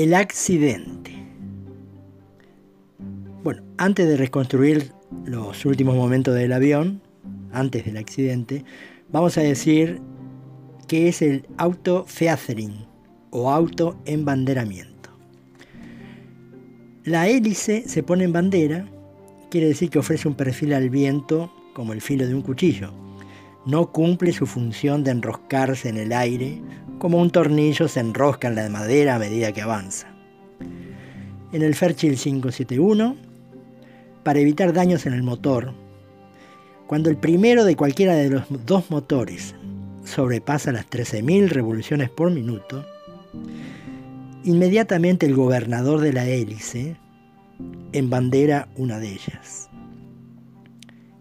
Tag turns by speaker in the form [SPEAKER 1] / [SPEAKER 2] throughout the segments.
[SPEAKER 1] El accidente. Bueno, antes de reconstruir los últimos momentos del avión, antes del accidente, vamos a decir que es el auto-feathering o auto-embanderamiento. La hélice se pone en bandera, quiere decir que ofrece un perfil al viento como el filo de un cuchillo. No cumple su función de enroscarse en el aire como un tornillo se enrosca en la madera a medida que avanza. En el Fairchild 571, para evitar daños en el motor, cuando el primero de cualquiera de los dos motores sobrepasa las 13.000 revoluciones por minuto, inmediatamente el gobernador de la hélice embandera una de ellas.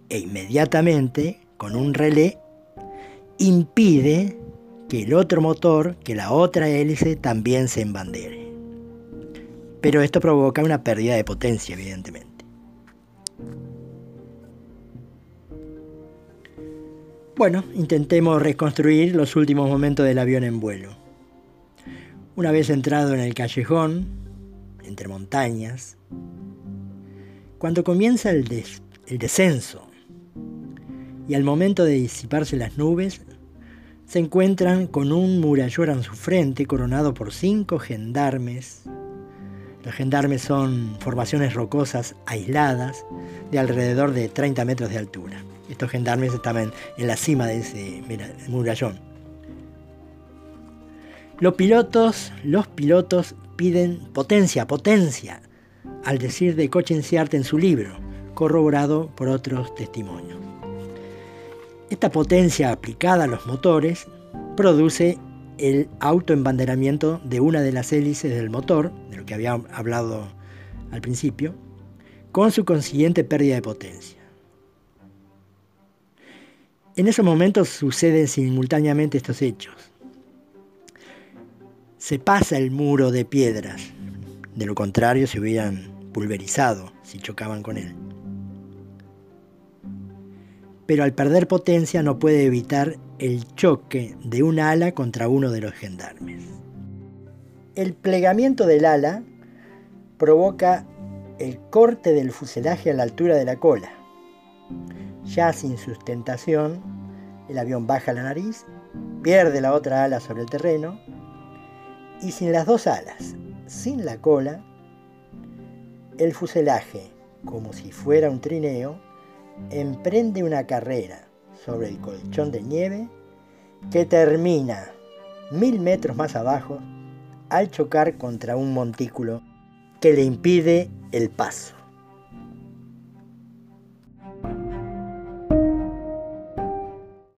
[SPEAKER 1] E inmediatamente, con un relé, impide que el otro motor, que la otra hélice también se embandere. Pero esto provoca una pérdida de potencia, evidentemente. Bueno, intentemos reconstruir los últimos momentos del avión en vuelo. Una vez entrado en el callejón, entre montañas, cuando comienza el, el descenso y al momento de disiparse las nubes, se encuentran con un murallor en su frente coronado por cinco gendarmes. Los gendarmes son formaciones rocosas aisladas de alrededor de 30 metros de altura. Estos gendarmes estaban en la cima de ese murallón. Los pilotos, los pilotos piden potencia, potencia, al decir de Cochenciarte en su libro, corroborado por otros testimonios. Esta potencia aplicada a los motores produce el autoembanderamiento de una de las hélices del motor, de lo que había hablado al principio, con su consiguiente pérdida de potencia. En esos momentos suceden simultáneamente estos hechos. Se pasa el muro de piedras, de lo contrario se hubieran pulverizado si chocaban con él pero al perder potencia no puede evitar el choque de un ala contra uno de los gendarmes. El plegamiento del ala provoca el corte del fuselaje a la altura de la cola. Ya sin sustentación, el avión baja la nariz, pierde la otra ala sobre el terreno y sin las dos alas, sin la cola, el fuselaje, como si fuera un trineo, emprende una carrera sobre el colchón de nieve que termina mil metros más abajo al chocar contra un montículo que le impide el paso.